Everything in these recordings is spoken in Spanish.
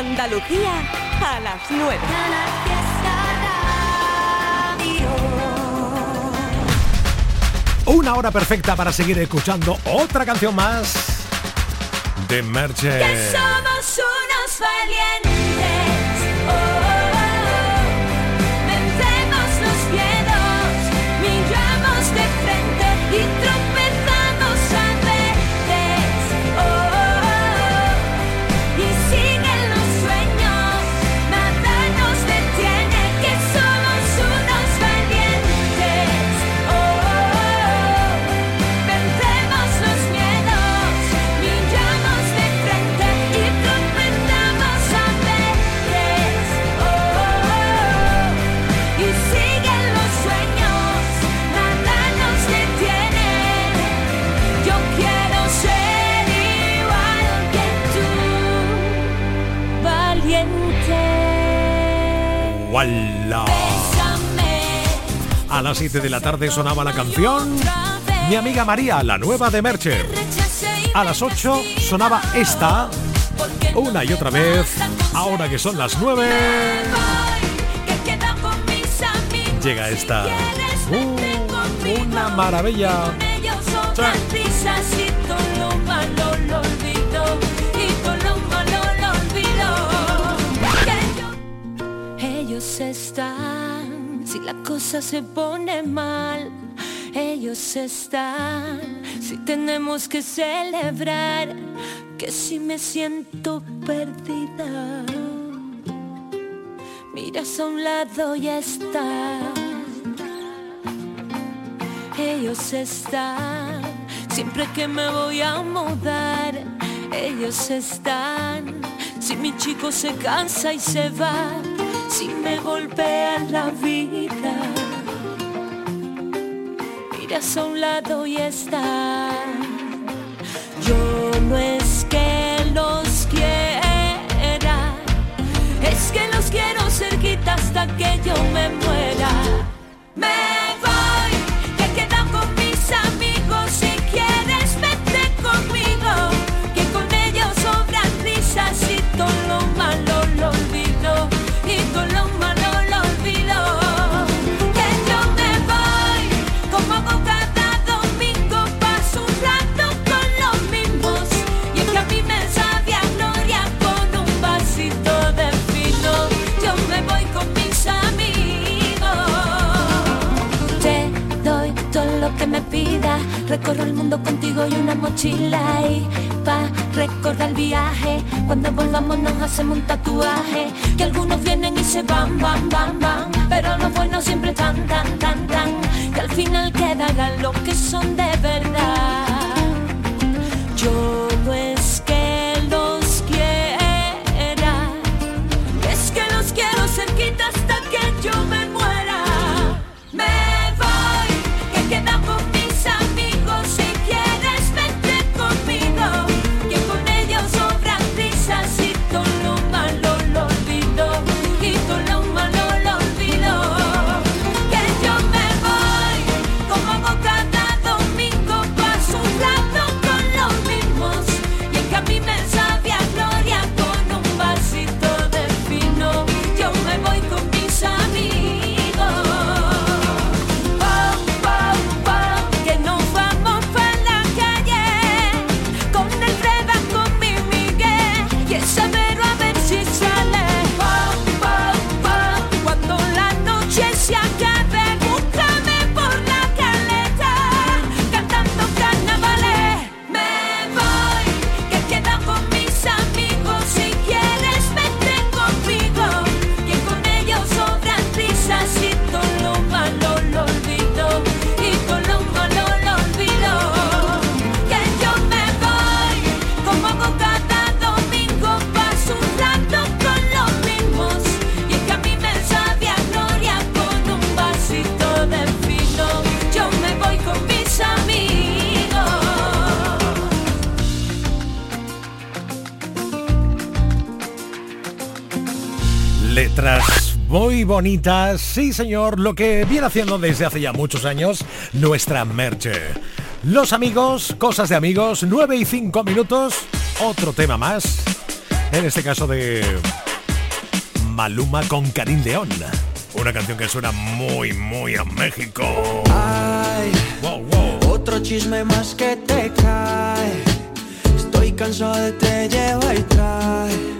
Andalucía a las 9. Una hora perfecta para seguir escuchando otra canción más de Merche. Que somos unos valientes. A las 7 de la tarde sonaba la canción Mi amiga María, la nueva de Merche. A las 8 sonaba esta, una y otra vez, ahora que son las 9, llega esta. Uh, una maravilla. Ellos están, cosa se pone mal, ellos están, si tenemos que celebrar, que si me siento perdida, miras a un lado y están. Ellos están, siempre que me voy a mudar, ellos están. Si mi chico se cansa y se va, si me golpea la vida, a un lado y están. Yo no es que los quiera, es que los quiero cerquita hasta que yo me muera. Recorro el mundo contigo y una mochila y pa recordar el viaje. Cuando volvamos nos hacemos un tatuaje. Que algunos vienen y se van, van, van, van. Pero los buenos siempre tan, tan, tan, tan. Que al final quedarán los que son de verdad. Yo sí señor, lo que viene haciendo desde hace ya muchos años nuestra Merche. Los amigos, cosas de amigos, 9 y 5 minutos, otro tema más. En este caso de Maluma con Karim León. Una canción que suena muy, muy a México. Ay, wow, wow. Otro chisme más que te cae. Estoy cansado de te lleva y trae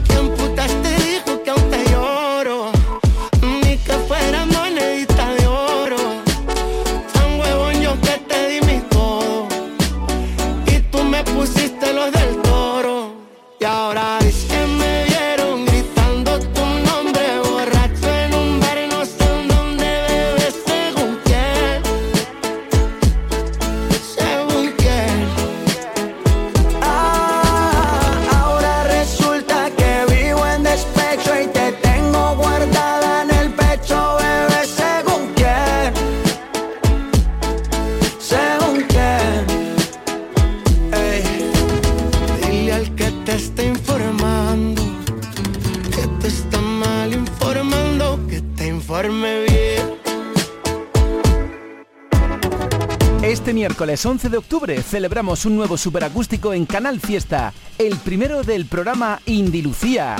miércoles 11 de octubre celebramos un nuevo superacústico en Canal Fiesta, el primero del programa Indilucía,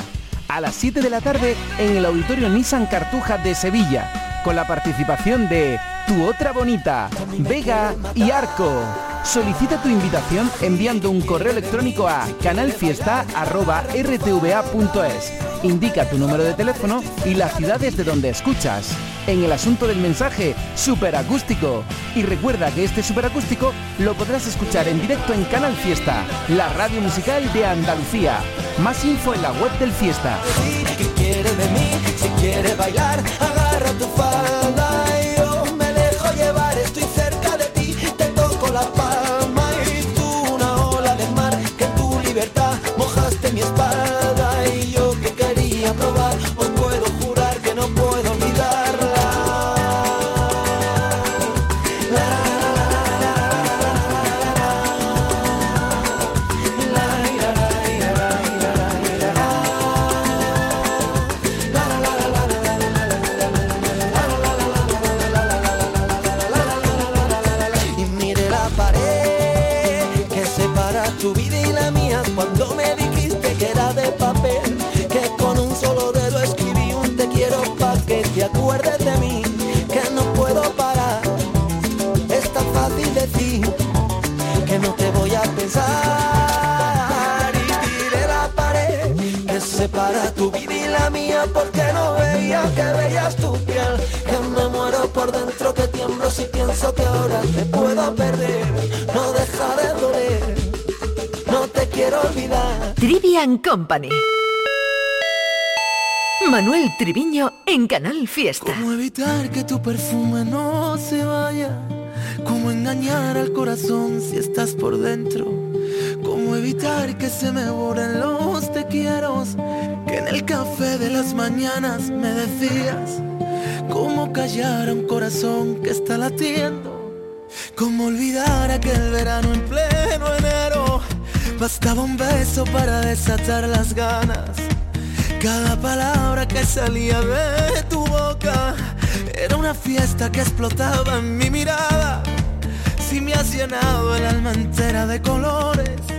a las 7 de la tarde en el Auditorio Nissan Cartuja de Sevilla, con la participación de Tu Otra Bonita, Vega y Arco. Solicita tu invitación enviando un correo electrónico a canalfiesta.rtva.es. Indica tu número de teléfono y las ciudades de donde escuchas. En el asunto del mensaje, superacústico. Y recuerda que este superacústico lo podrás escuchar en directo en Canal Fiesta, la radio musical de Andalucía. Más info en la web del Fiesta. Que veías tu piel. Que me muero por dentro, que tiemblo si pienso que ahora te puedo perder. No deja de doler, no te quiero olvidar. Trivian Company. Manuel Triviño en Canal Fiesta. ¿Cómo evitar que tu perfume no se vaya? ¿Cómo engañar al corazón si estás por dentro? ¿Cómo evitar que se me borren los te quiero? que en el café de las mañanas me decías cómo callar a un corazón que está latiendo. Cómo olvidar aquel verano en pleno enero. Bastaba un beso para desatar las ganas. Cada palabra que salía de tu boca era una fiesta que explotaba en mi mirada. Si me has llenado el alma entera de colores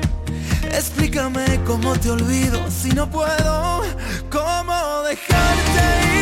Explícame cómo te olvido si no puedo, cómo dejarte ir.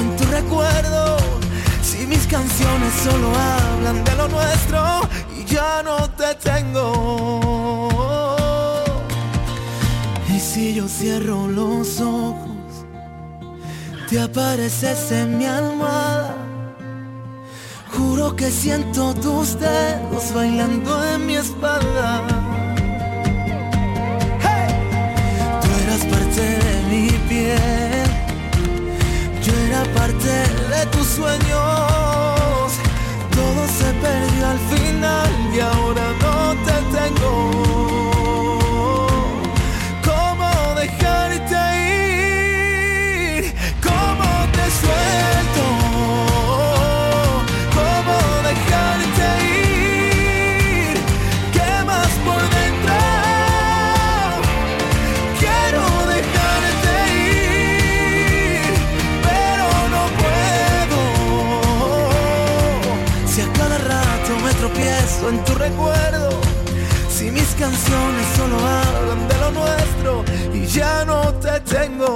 En tu recuerdo, si mis canciones solo hablan de lo nuestro y ya no te tengo. Y si yo cierro los ojos, te apareces en mi almohada. Juro que siento tus dedos bailando en mi espalda. Tus sueños. Todo se perdió al final y ahora canciones solo hablan de lo nuestro y ya no te tengo.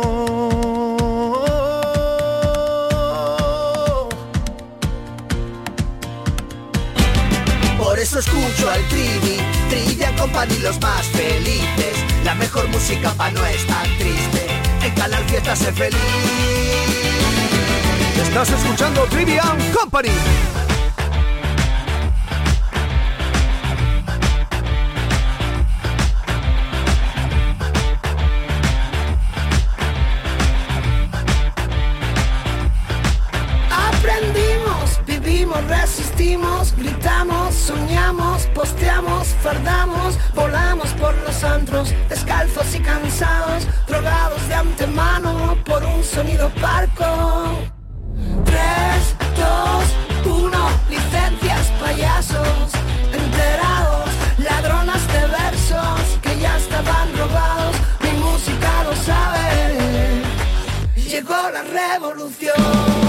Por eso escucho al Trivi, Trivia Company los más felices. La mejor música pa' no estar triste. En Canal Fiesta sé feliz. Estás escuchando Trivian Company. Resistimos, gritamos, soñamos, posteamos, fardamos, volamos por los antros, descalzos y cansados, drogados de antemano por un sonido parco. 3, 2, 1, licencias, payasos, enterados, ladronas de versos que ya estaban robados, mi música lo sabe, llegó la revolución.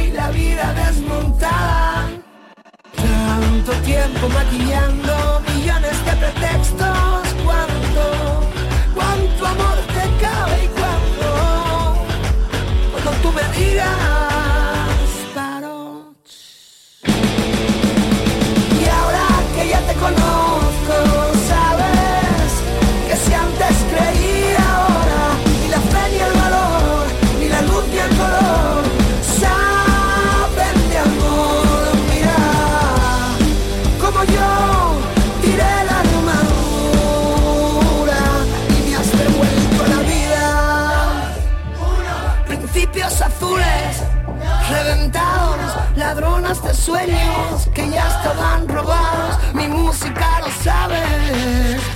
Y la vida desmontada. Tanto tiempo maquillando millones de pretextos. Sueños que ya estaban robados. Mi música lo sabe.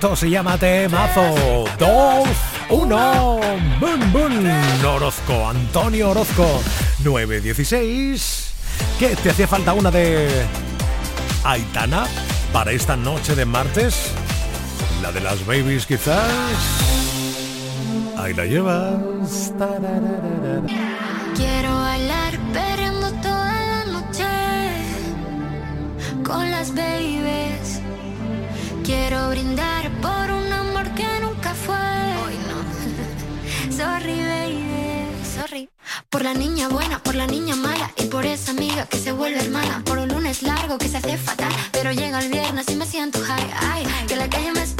Esto se llama temazo. Dos, uno. Boom, boom. Orozco, Antonio Orozco. 916. ¿Qué? ¿Te hacía falta una de Aitana para esta noche de martes? La de las babies quizás. Ahí la llevas. Quiero bailar perreando toda la noche con las babies. Quiero brindar por un amor que nunca fue. Hoy no. Sorry, baby. Sorry. Por la niña buena, por la niña mala y por esa amiga que se vuelve hermana. Por un lunes largo que se hace fatal, pero llega el viernes y me siento high. Ay, que la calle me espera,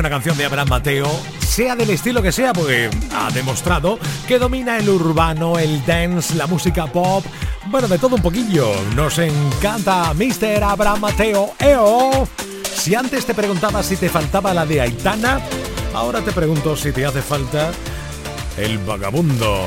Una canción de Abraham Mateo, sea del estilo que sea, porque ha demostrado que domina el urbano, el dance, la música pop, bueno, de todo un poquillo. Nos encanta Mr. Abraham Mateo. ¡Eo! Si antes te preguntaba si te faltaba la de Aitana, ahora te pregunto si te hace falta el vagabundo.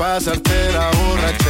Pasarte la borrachera,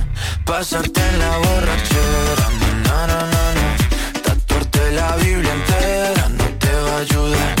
Pasarte en la borrachera, na, na, na, na. tatuarte la Biblia entera no te va a ayudar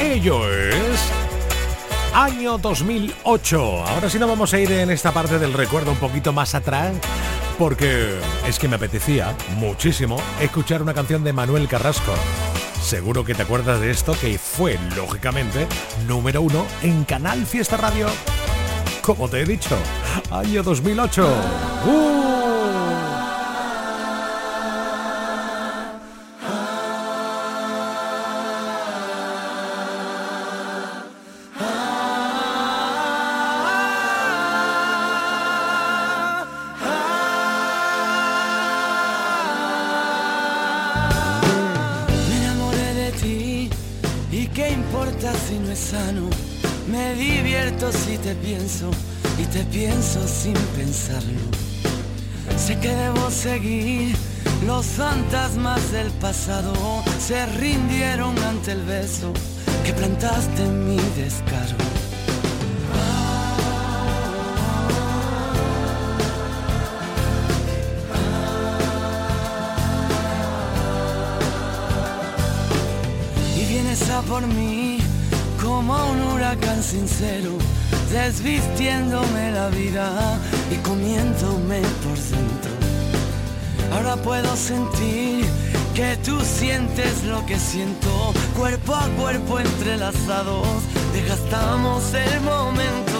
Ello es año 2008. Ahora sí nos vamos a ir en esta parte del recuerdo un poquito más atrás porque es que me apetecía muchísimo escuchar una canción de Manuel Carrasco. Seguro que te acuerdas de esto que fue, lógicamente, número uno en Canal Fiesta Radio. Como te he dicho, año 2008. ¡Uh! que plantaste mi descargo. Y vienes a por mí como un huracán sincero, desvistiéndome la vida y comiéndome por dentro. Ahora puedo sentir que tú sientes lo que siento cuerpo a cuerpo entrelazados, desgastamos el momento.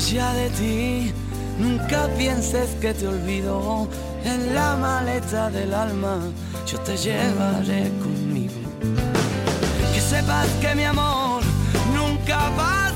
De ti. Nunca pienses que te olvido en la maleta del alma. Yo te llevaré conmigo. Que sepas que mi amor nunca pasa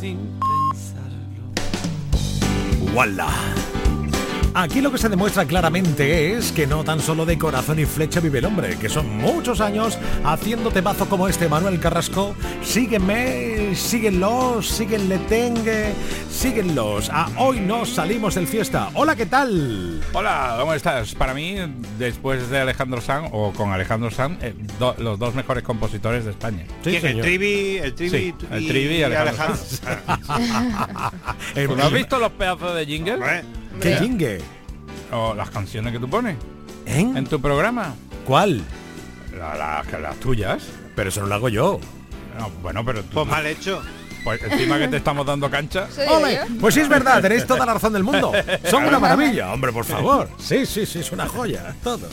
sin pensarlo. ¡Wala! Aquí lo que se demuestra claramente es que no tan solo de corazón y flecha vive el hombre, que son muchos años haciendo temazo como este Manuel Carrasco. Sígueme, síguenlos, síguenle tengue, síguenlos. A hoy nos salimos del fiesta. Hola, ¿qué tal? Hola, ¿cómo estás? Para mí, después de Alejandro Sanz, o con Alejandro Sanz, eh, do- los dos mejores compositores de España. Sí, ¿Quién? ¿El Trivi- el Trivi Sí, el Trivi y y Alejandro Alejandro? Sanz. ¿Tú no has visto los pedazos de jingle? ¿Qué jingle? O las canciones que tú pones. ¿En? tu programa. ¿Cuál? La- la- las tuyas. Pero eso no lo hago yo. No, bueno, pero tú... Pues mal hecho. Pues encima que te estamos dando cancha. ¡Ole! Pues sí es verdad, tenéis toda la razón del mundo. Son una maravilla, hombre, por favor. Sí, sí, sí, es una joya, todo.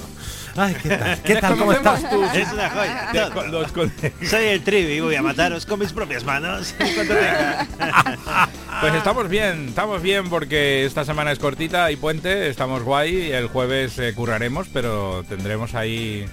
Ay, ¿qué tal? ¿Qué tal? ¿Cómo estás? Es una joya. todo. Soy el Trivi y voy a mataros con mis propias manos. Pues estamos bien, estamos bien porque esta semana es cortita y puente, estamos guay, el jueves eh, curraremos, pero tendremos ahí,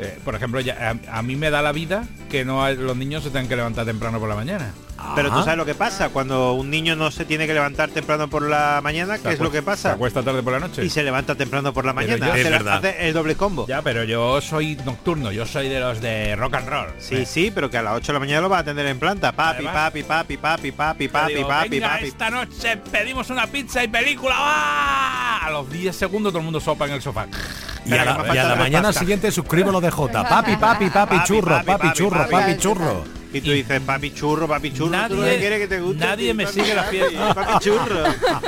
eh, por ejemplo, a, a mí me da la vida que no hay- los niños se tengan que levantar temprano por la mañana. Pero tú sabes lo que pasa cuando un niño no se tiene que levantar temprano por la mañana, ¿qué es lo que Se pasa? acuesta tarde por la noche. Y se levanta temprano por la mañana. yo- hace, es verdad. hace el doble combo. Ya, pero yo soy nocturno, yo soy de los de rock and roll. Sí, sí, pero que a las 8 de la mañana lo va a atender en planta. Papi, Además- papi, papi, papi, papi, papi, digo, papi, "Venga, papi. esta noche pedimos una pizza y película. ¡ah!". A los 10 segundos todo el mundo sopa en el sofá. Y a la, y a la mañana siguiente suscribo lo de J. Papi, papi, papi, churro, papi, churro, papi, churro. Y tú dices, papi churro, papi churro, tú Nadie- quieres que te guste. nadie me sigue la fiesta. Papi churro.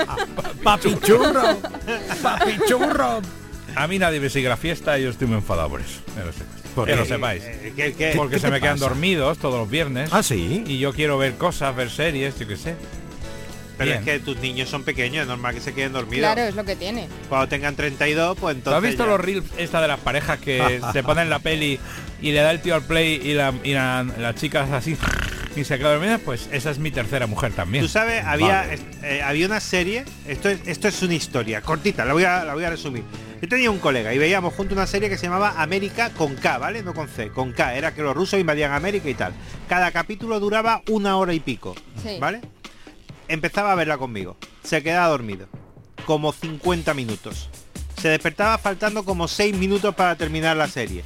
Papi churro, papi churro. A mí nadie me sigue la fiesta y yo estoy muy enfadado por eso. Que lo sepáis. ¿Por Que lo sepáis. Eh, ¿qué- qué? Porque ¿Qué se me quedan dormidos todos los viernes. Ah, sí. Y yo quiero ver cosas, ver series, yo qué sé. Pero Bien. es que tus niños son pequeños, es normal que se queden dormidos. Claro, es lo que tiene. Cuando tengan 32, pues ¿Tú entonces. has visto ya. los reels esta de las parejas que se ponen la peli y le da el tío al play y la, y la, la chica es así y se queda dormida, pues esa es mi tercera mujer también. Tú sabes, había, Vale. eh, había una serie, esto es, esto es una historia, cortita, la voy, a, la voy a resumir. Yo tenía un colega y veíamos junto una serie que se llamaba América con K, ¿vale? No con C, con K. Era que los rusos invadían América y tal. Cada capítulo duraba una hora y pico, Sí. ¿vale? Empezaba a verla conmigo. Se quedaba dormido. Como 50 minutos. Se despertaba faltando como 6 minutos para terminar la serie.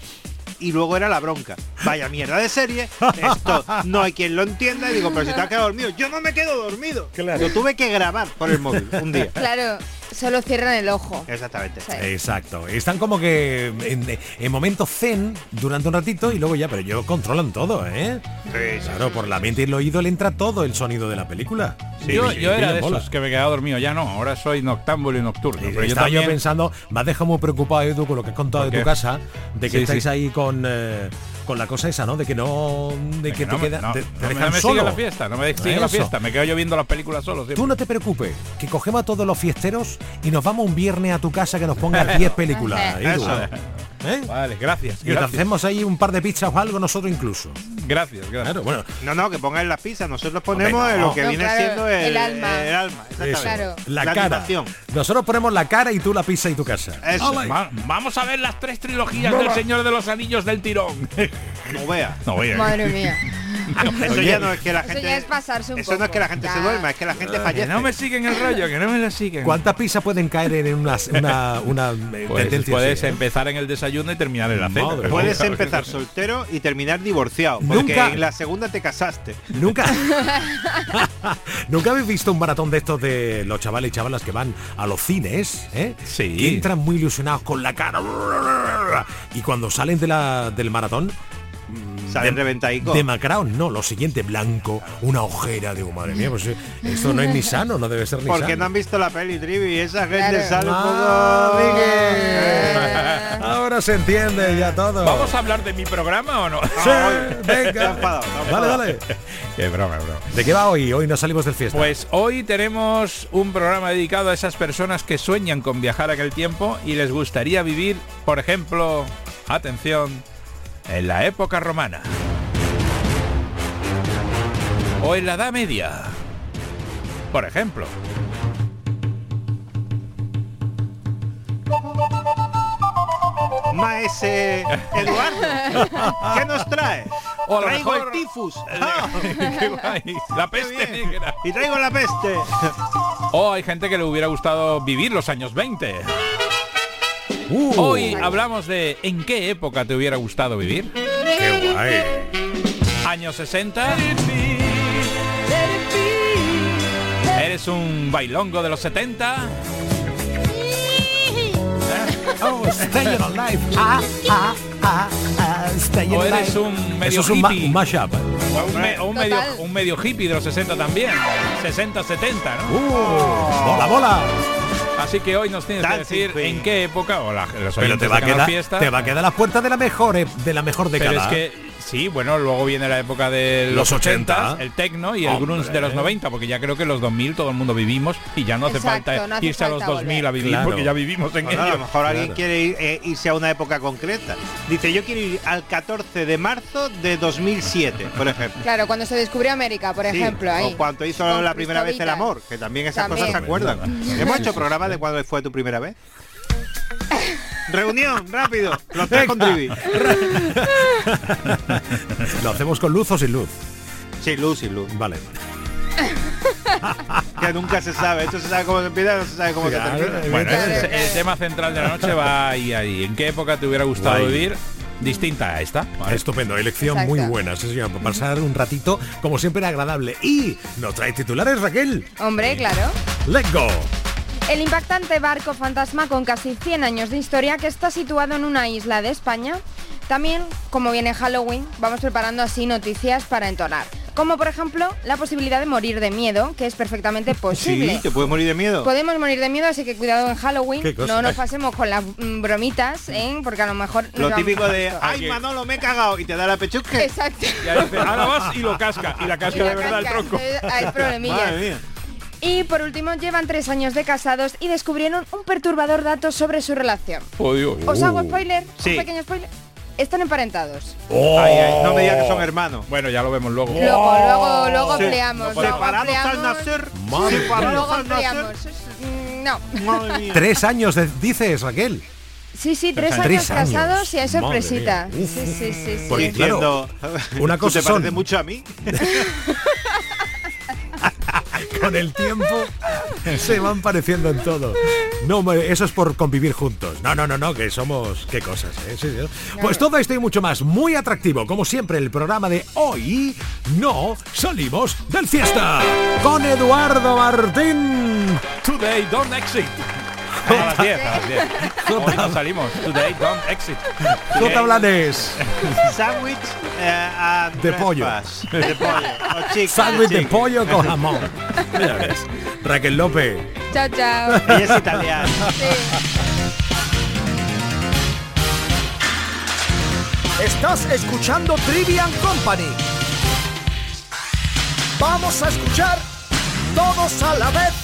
Y luego era la bronca. Vaya mierda de serie. Esto no hay quien lo entienda. Y digo, pero si te has quedado dormido. Yo no me quedo dormido. Lo tuve que grabar por el móvil un día. Claro, solo cierran el ojo. Exactamente. Exacto. Están como que en, en momento zen durante un ratito y luego ya, pero ellos controlan todo, ¿eh? Claro, por la mente y el oído le entra todo el sonido de la película. yo, Sí, yo era bien de esos que me quedaba dormido, ya no, ahora soy noctámbulo y nocturno. Pero yo Estaba yo pensando, me has dejado muy preocupado, Edu, con lo que has contado ¿Por de tu casa, de que Sí, estáis sí. ahí con, eh, con la cosa esa, ¿no? De que no... De que, que no te me- queda, no, te, no te me- dejan no me solo. la fiesta, no me sigue la fiesta, me quedo yo viendo las películas solo. siempre. Tú no te preocupes, que cogemos a todos los fiesteros y nos vamos un viernes a tu casa que nos pongas 10 películas. ¿Eh? Vale, gracias. Y gracias. hacemos ahí un par de pizzas o algo nosotros incluso. Gracias, gracias. Claro, bueno. No, no, que pongan las pizzas. Nosotros ponemos Hombre, en no. lo que No, viene claro, siendo el, el alma. el alma, exactamente. La, La cara. animación. Nosotros ponemos la cara y tú la pizza y tu casa. Eso. Va- vamos a ver las tres trilogías No del. Señor de los Anillos del tirón. No vea. No voy a- Madre mía. Eso ya no es que la Eso gente. ya es pasarse un Eso no es poco. que la gente se duerma, es que la gente Que fallece. no me siguen el rollo, que no me lo siguen. ¿Cuántas pizzas pueden caer en una, una, una eh, Pues tendencia puedes así, eh? empezar en el desayuno y terminar en la cena. Madre Puedes Claro, empezar soltero y terminar divorciado. Porque Nunca- en la segunda te casaste. Nunca. ¿Nunca habéis visto un maratón de estos de los chavales y chavalas que van a los cines? ¿eh? Sí. Que entran muy ilusionados con la cara. Y cuando salen de la, del maratón. Salen. Demacrados, no, lo siguiente, blanco, una ojera, digo, madre mía, pues eh, esto no es ni sano, no debe ser ni Porque sano. no han visto la peli Trivi y esa gente Claro. sale un Ah, poco. Ahora se entiende ya todo. ¿Vamos a hablar de mi programa o no? Sí, venga. Dale, dale. Qué broma, broma. ¿De qué va hoy? Hoy no salimos del fiesta. Pues hoy tenemos un programa dedicado a esas personas que sueñan con viajar a aquel tiempo y les gustaría vivir, por ejemplo, atención, en la época romana. O en la Edad Media. Por ejemplo. Maese Eduardo, ¿qué nos trae? O traigo mejor- el tifus. Ah. La peste negra. Y traigo la peste. O hay gente que le hubiera gustado vivir los años 20. Uh, Hoy hablamos de en qué época te hubiera gustado vivir. qué guay. Años 60. Eres un bailongo de los 70. Oh, staying alive. Ah, ah, ah, ah, O eres un medio Eso es un, ma- hippie. un mashup. O un, me- o un medio, un medio hippie de los 60 también. 60, 70, ¿no? Uh, bola, bola. Así que hoy nos tienes que decir en qué época, o la, los Pero te va, a quedar, Fiesta. te va a quedar a las puertas de la mejor, ep- de la mejor Pero década. es que sí, bueno, luego viene la época de Los los, 80, 80, el tecno y el grunge de los 90, porque ya creo que los 2000 todo el mundo vivimos y ya no hace Exacto, falta no hace irse a los falta 2000 a volver. vivir Claro. porque ya vivimos en Bueno, a lo mejor alguien quiere ir, eh, irse a una época concreta. Dice, yo quiero ir al 14 de marzo de 2007, por ejemplo. Claro, cuando se descubrió América, por Sí, ejemplo, ahí. O cuando hizo Con la primera vez el amor, que también esas También. cosas se acuerdan. Hemos hecho programa de cuándo fue tu primera vez. Reunión, rápido. Los tres con Trivi. ¿Lo hacemos con luz o sin luz? Sí, luz y luz. Vale. Que nunca se sabe. Esto se sabe cómo se empieza, no se sabe cómo se termina. Bueno, el, el tema central de la noche va ahí, ahí. ¿En qué época te hubiera gustado Guay. vivir? Distinta a esta. ¿vale? Estupendo, elección Exacto. muy buena, sí, señor, pasar un ratito, como siempre, agradable. Y nos trae titulares, Raquel. Hombre, claro. Let's go. El impactante barco fantasma con casi 100 años de historia que está situado en una isla de España. También, como viene Halloween, vamos preparando así noticias para entonar. Como por ejemplo, la posibilidad de morir de miedo, que es perfectamente posible. Sí, te puedes morir de miedo. Podemos morir de miedo, así que cuidado en Halloween. No nos pasemos con las mm, bromitas, ¿eh? porque a lo mejor... nos Lo típico a de, esto. ay Manolo, me he cagado y te da la pechusca. Exacto. Y ahí dice, ahora vas y lo casca. Y la casca Y la de verdad el tronco. entonces hay problemillas. Madre mía. Y por último, llevan tres años de casados y descubrieron un perturbador dato sobre su relación. Oh, Dios. ¿Os hago spoiler? Sí. ¿Un pequeño spoiler? están emparentados. Ay, ay, no me digas que son hermanos. Bueno, ya lo vemos luego. Luego, luego, luego Sí. luego Separados al nacer. Madre separados luego al nacer. No. Madre mía. Tres años, de- dices, Raquel. Sí, sí, tres, Tres años, casados y hay sorpresita. Sí, sí, sí, sí. Porque, Diciendo, una ¿tú cosa te son- parece mucho a mí. Con el tiempo se van pareciendo en todo. No, eso es por convivir juntos. No, no, no, no, que somos... ¿Qué cosas? eh? Sí, sí. Pues todo esto y mucho más. Muy atractivo. Como siempre, el programa de hoy no salimos del fiesta. Con Eduardo Martín. Today don't exit. A las 10, a las 10. Hoy no salimos. Today don't exit. Jota Blanes. Sándwich and De pollo. De pollo. Sándwich de pollo con jamón. Mira ves. Raquel López. Chao, chao. Ella es italiana. Estás escuchando Trivian Company. Vamos a escuchar todos a la vez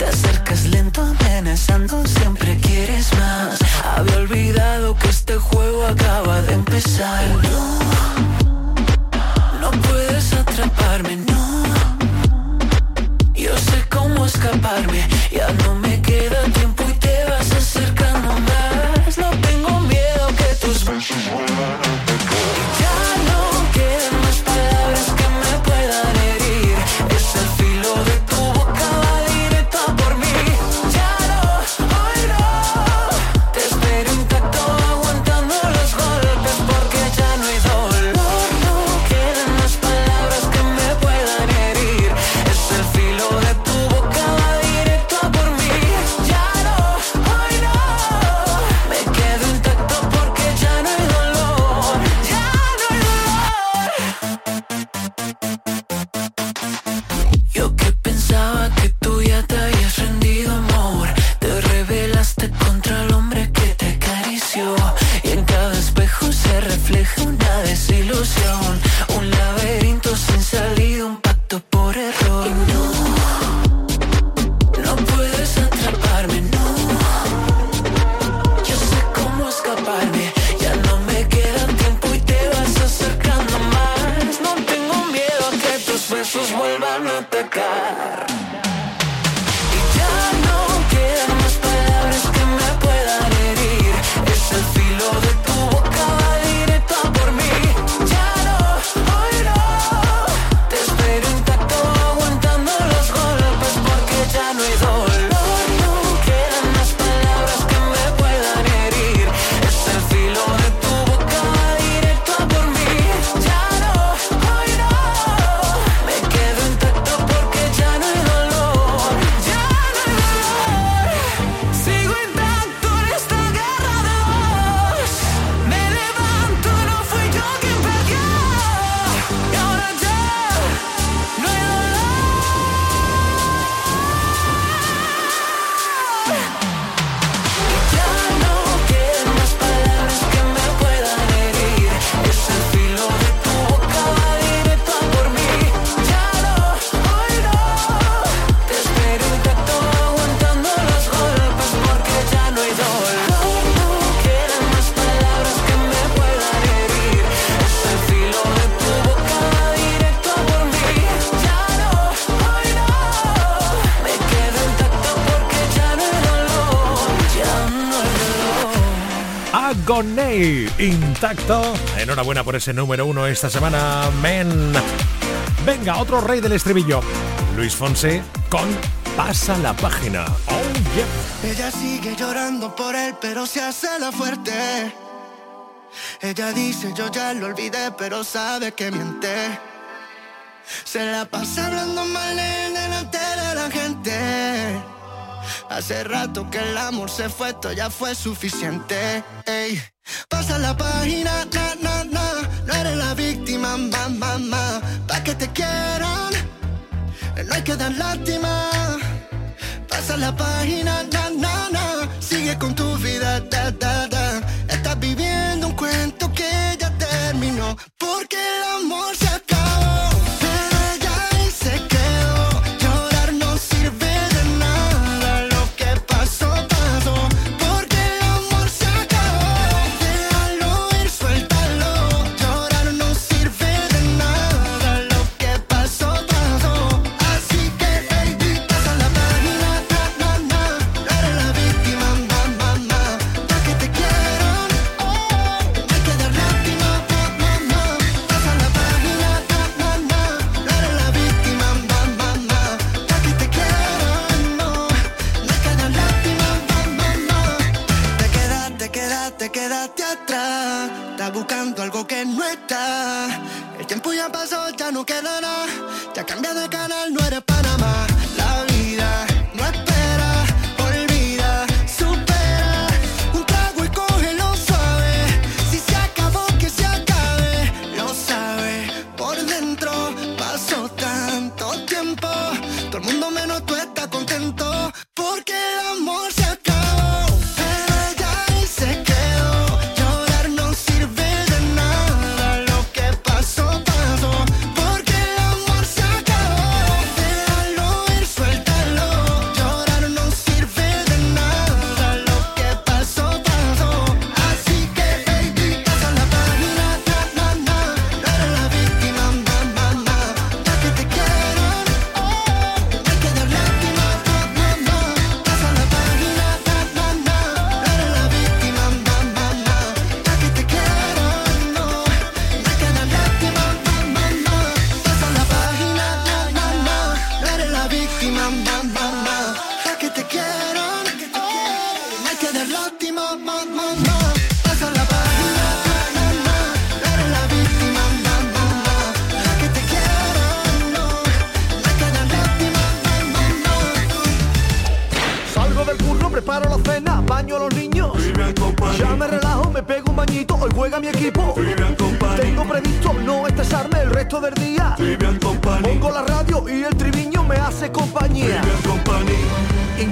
Te acercas lento, amenazando, siempre quieres más. Había olvidado que este juego acaba de empezar. No, no puedes atraparme, no. Yo sé cómo escaparme, ya no me queda tiempo y te vas acercando más. No tengo miedo que tus besos vuelvan Agoney intacto. Enhorabuena por ese número uno esta semana, men. Venga, otro rey del estribillo. Luis Fonse con Pasa la página. Oh, yeah. Ella sigue llorando por él, pero se hace la fuerte. Ella dice yo ya lo olvidé, pero sabe que miente. Se la pasa hablando mal él delante de la gente. Hace rato que el amor se fue, esto ya fue suficiente. Ey. Pasa la página, na, na, na. No eres la víctima, ma, ma, ma. Pa' que te quieran, no hay que dar lástima. Pasa la página, na, na, na. Sigue con tu vida, da, da, da. Estás viviendo un cuento que ya terminó. Porque el amor se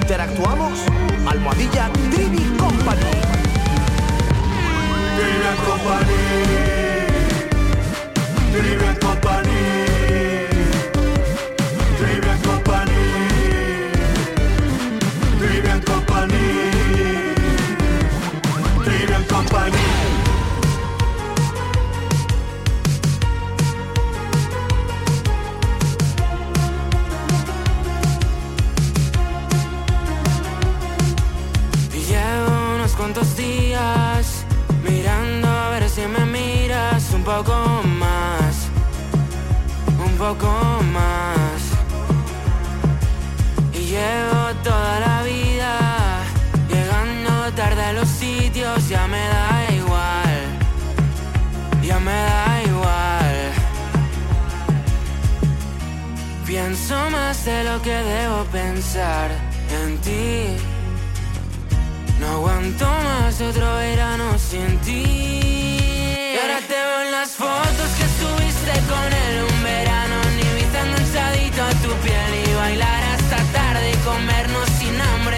Interactuamos, almohadilla Trivi Company. Trivian Company. Trivian Company. Mirando a ver si me miras un poco más, un poco más. Y llevo toda la vida llegando tarde a los sitios, ya me da igual, ya me da igual. Pienso más de lo que debo pensar en ti. Aguanto más otro verano sin ti. Y ahora te veo en las fotos que estuviste con él un verano. Ni enganchadito a tu piel y bailar hasta tarde y comernos sin hambre.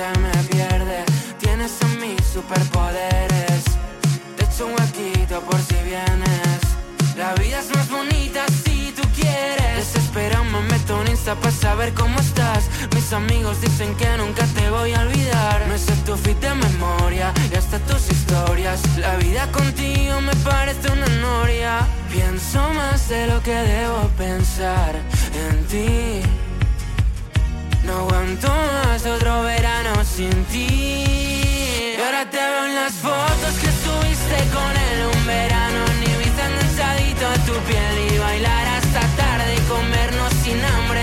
Se me pierde. Tienes en mí superpoderes. Te echo un huequito por si vienes. La vida es más bonita si tú quieres. Desesperado me meto en Insta para saber cómo estás. Mis amigos dicen que nunca te voy a olvidar. Me sé tu fit de memoria y hasta tus historias. La vida contigo me parece una noria. Pienso más de lo que debo pensar en ti. No aguanto más otro verano sin ti. Y ahora te en las fotos que subiste con él un verano Ibiza enganchadito a tu piel y bailar hasta tarde y comernos sin hambre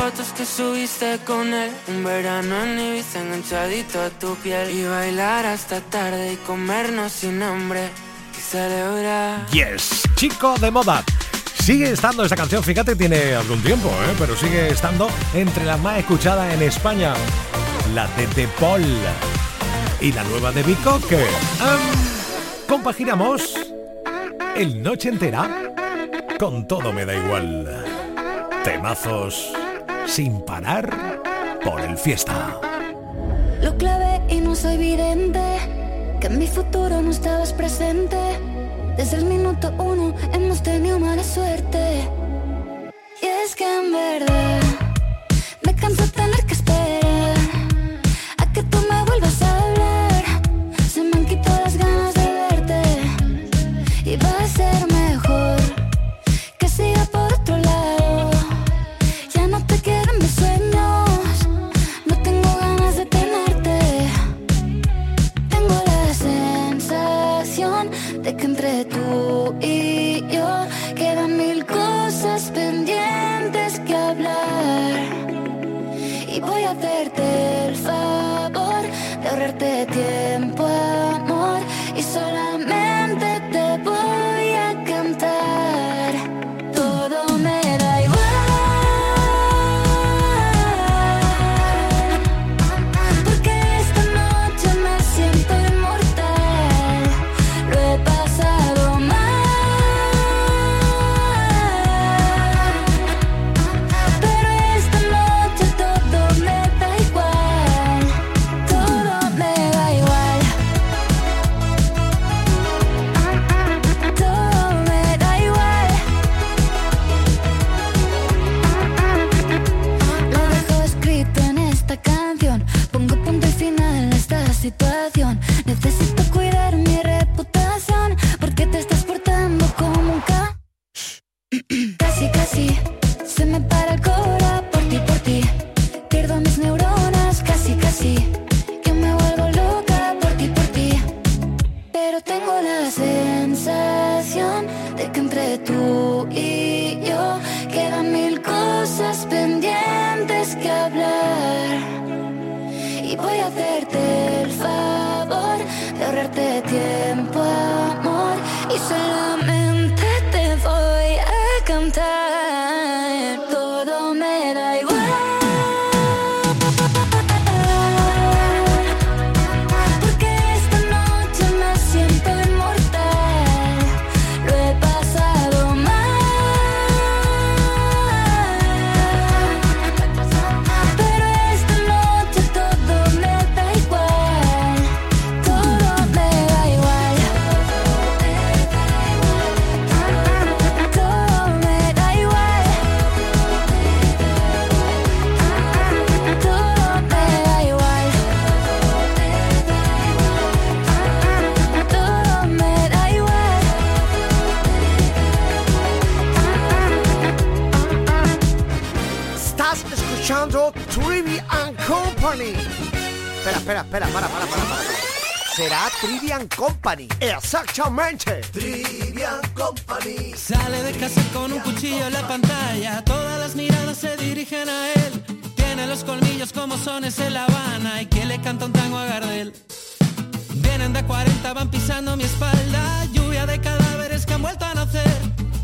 fotos que subiste con él Un verano en Ibiza enganchadito a tu piel Y bailar hasta tarde y comernos sin hambre Y celebrar Yes, chico de moda. Sigue estando esta canción, fíjate, tiene algún tiempo, ¿eh? pero sigue estando entre las más escuchadas en España. La de De Paul y la nueva de Bicoque. Am, compaginamos el noche entera con todo me da igual. Temazos sin parar por el fiesta. Lo clave y no soy vidente, que en mi futuro no estabas presente. Desde el minuto uno hemos tenido mala suerte. Y es que en verdad Y voy a hacerte el favor de ahorrarte tiempo, amor. Y solamente te voy a cantar. Espera, espera, para, para, para, para. Será Trivian Company. Exactamente. Trivian Company. Sale de casa con un cuchillo en la pantalla, todas las miradas se dirigen a él. Tiene los colmillos como sones en La Habana y que le canta un tango a Gardel. Vienen de 40, van pisando mi espalda, lluvia de cadáveres que han vuelto a nacer.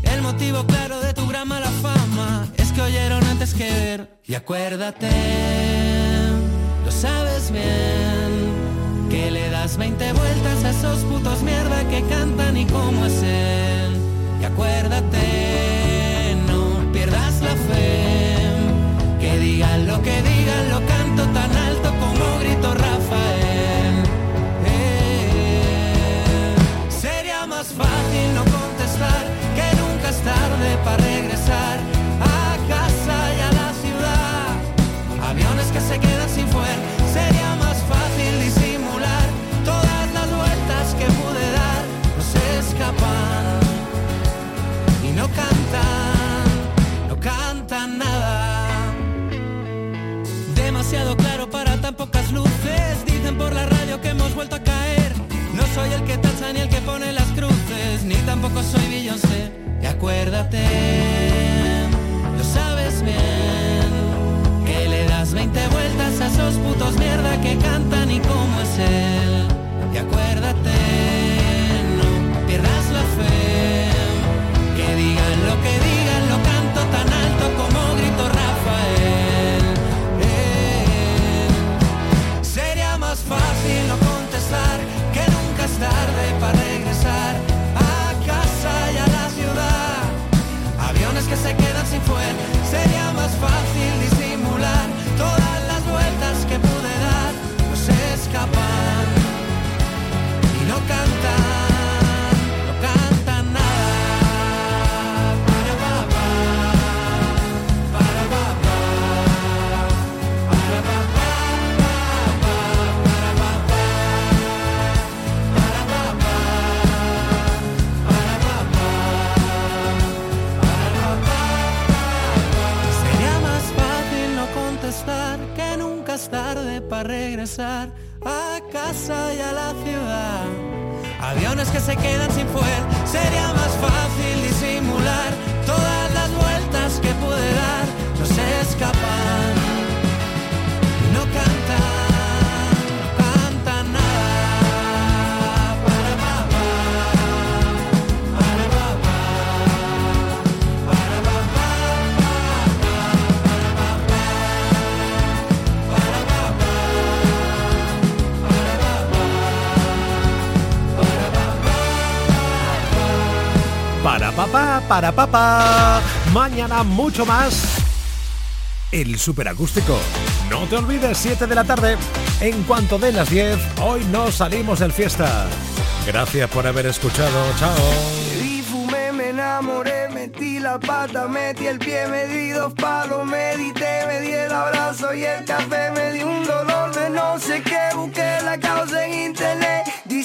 El motivo claro de tu gran mala fama es que oyeron antes que ver. Y acuérdate, lo sabes bien, que le das 20 vueltas a esos putos mierda que cantan y cómo es él. Y acuérdate, no pierdas la fe, que digan lo que digan, lo canto tan alto como grito Rafael. Eh, Sería más fácil no contestar que nunca es tarde para regresar tampoco soy Beyoncé. Y acuérdate, lo sabes bien, que le das 20 vueltas a esos putos mierda que cantan y cómo es él. Y acuérdate, no pierdas la fe, que digan lo que digan, lo canto tan alto como grito Rafael. Eh, Sería más fácil no contestar que nunca es tarde para se quedan sin fuel. Sería más fácil para regresar a casa y a la ciudad. Aviones que se quedan sin fuel, sería más fácil disimular todas las vueltas que pude dar. No se para papá. Mañana mucho más. El superacústico. No te olvides, 7 de la tarde. En cuanto de las 10, hoy no salimos del fiesta. Gracias por haber escuchado. Chao. Bebí, fumé, me enamoré, metí la pata, metí el pie, me di dos palos, medité, me di el abrazo y el café, me di un dolor de no sé qué, busqué la causa en internet,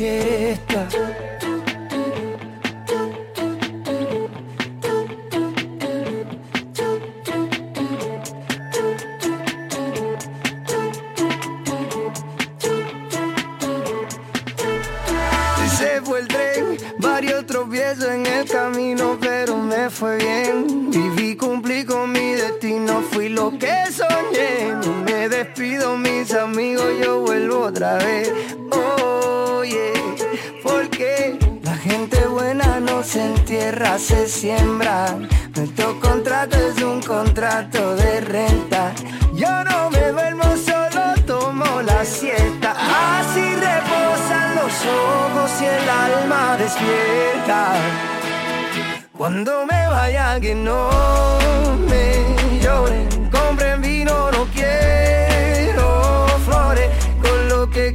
se fue el tren, varios tropiezos en el camino, pero me fue bien. Viví, cumplí con mi destino, fui lo que soñé. Me despido, mis amigos, yo vuelvo otra vez. Se entierra, se siembra. Nuestro contrato es un contrato de renta. Yo no me duermo, solo tomo la siesta. Así reposan los ojos y el alma despierta. Cuando me vaya que no me lloren, compren vino, no quiero flores. Con lo que he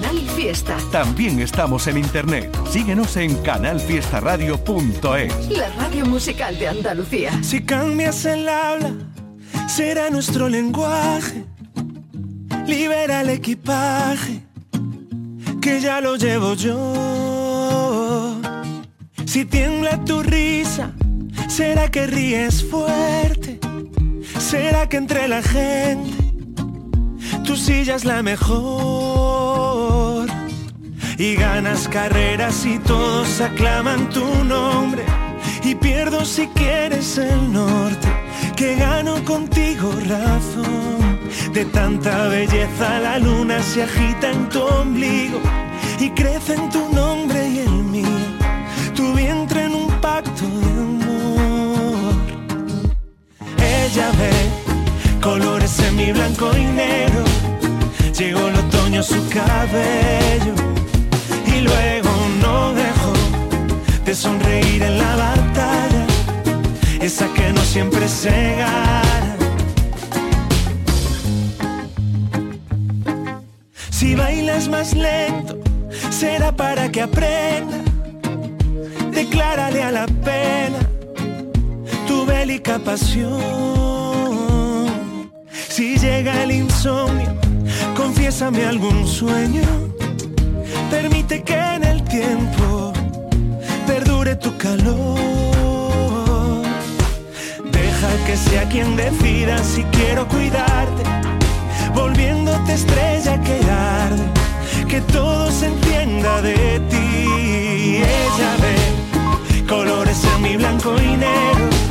Canal Fiesta. También estamos en internet. Síguenos en canalfiestaradio.es. La radio musical de Andalucía. Si cambias el habla, será nuestro lenguaje. Libera el equipaje, que ya lo llevo yo. Si tiembla tu risa, será que ríes fuerte. Será que entre la gente tu silla es la mejor. Y ganas carreras y todos aclaman tu nombre. Y pierdo si quieres el norte, que gano contigo razón. De tanta belleza la luna se agita en tu ombligo y crece en tu nombre y el mío. Tu vientre en un pacto de amor. Ella ve colores en mi blanco y negro. Llegó el otoño su cabello y luego no dejó de sonreír en la batalla, esa que no siempre se gana. Si bailas más lento, será para que aprenda. Declárale a la pena tu bélica pasión. Si llega el insomnio, confiésame algún sueño. Permite que en el tiempo perdure tu calor. Deja que sea quien decida si quiero cuidarte, volviéndote estrella que arde, que todo se entienda de ti. Ella ve colores en mi blanco y negro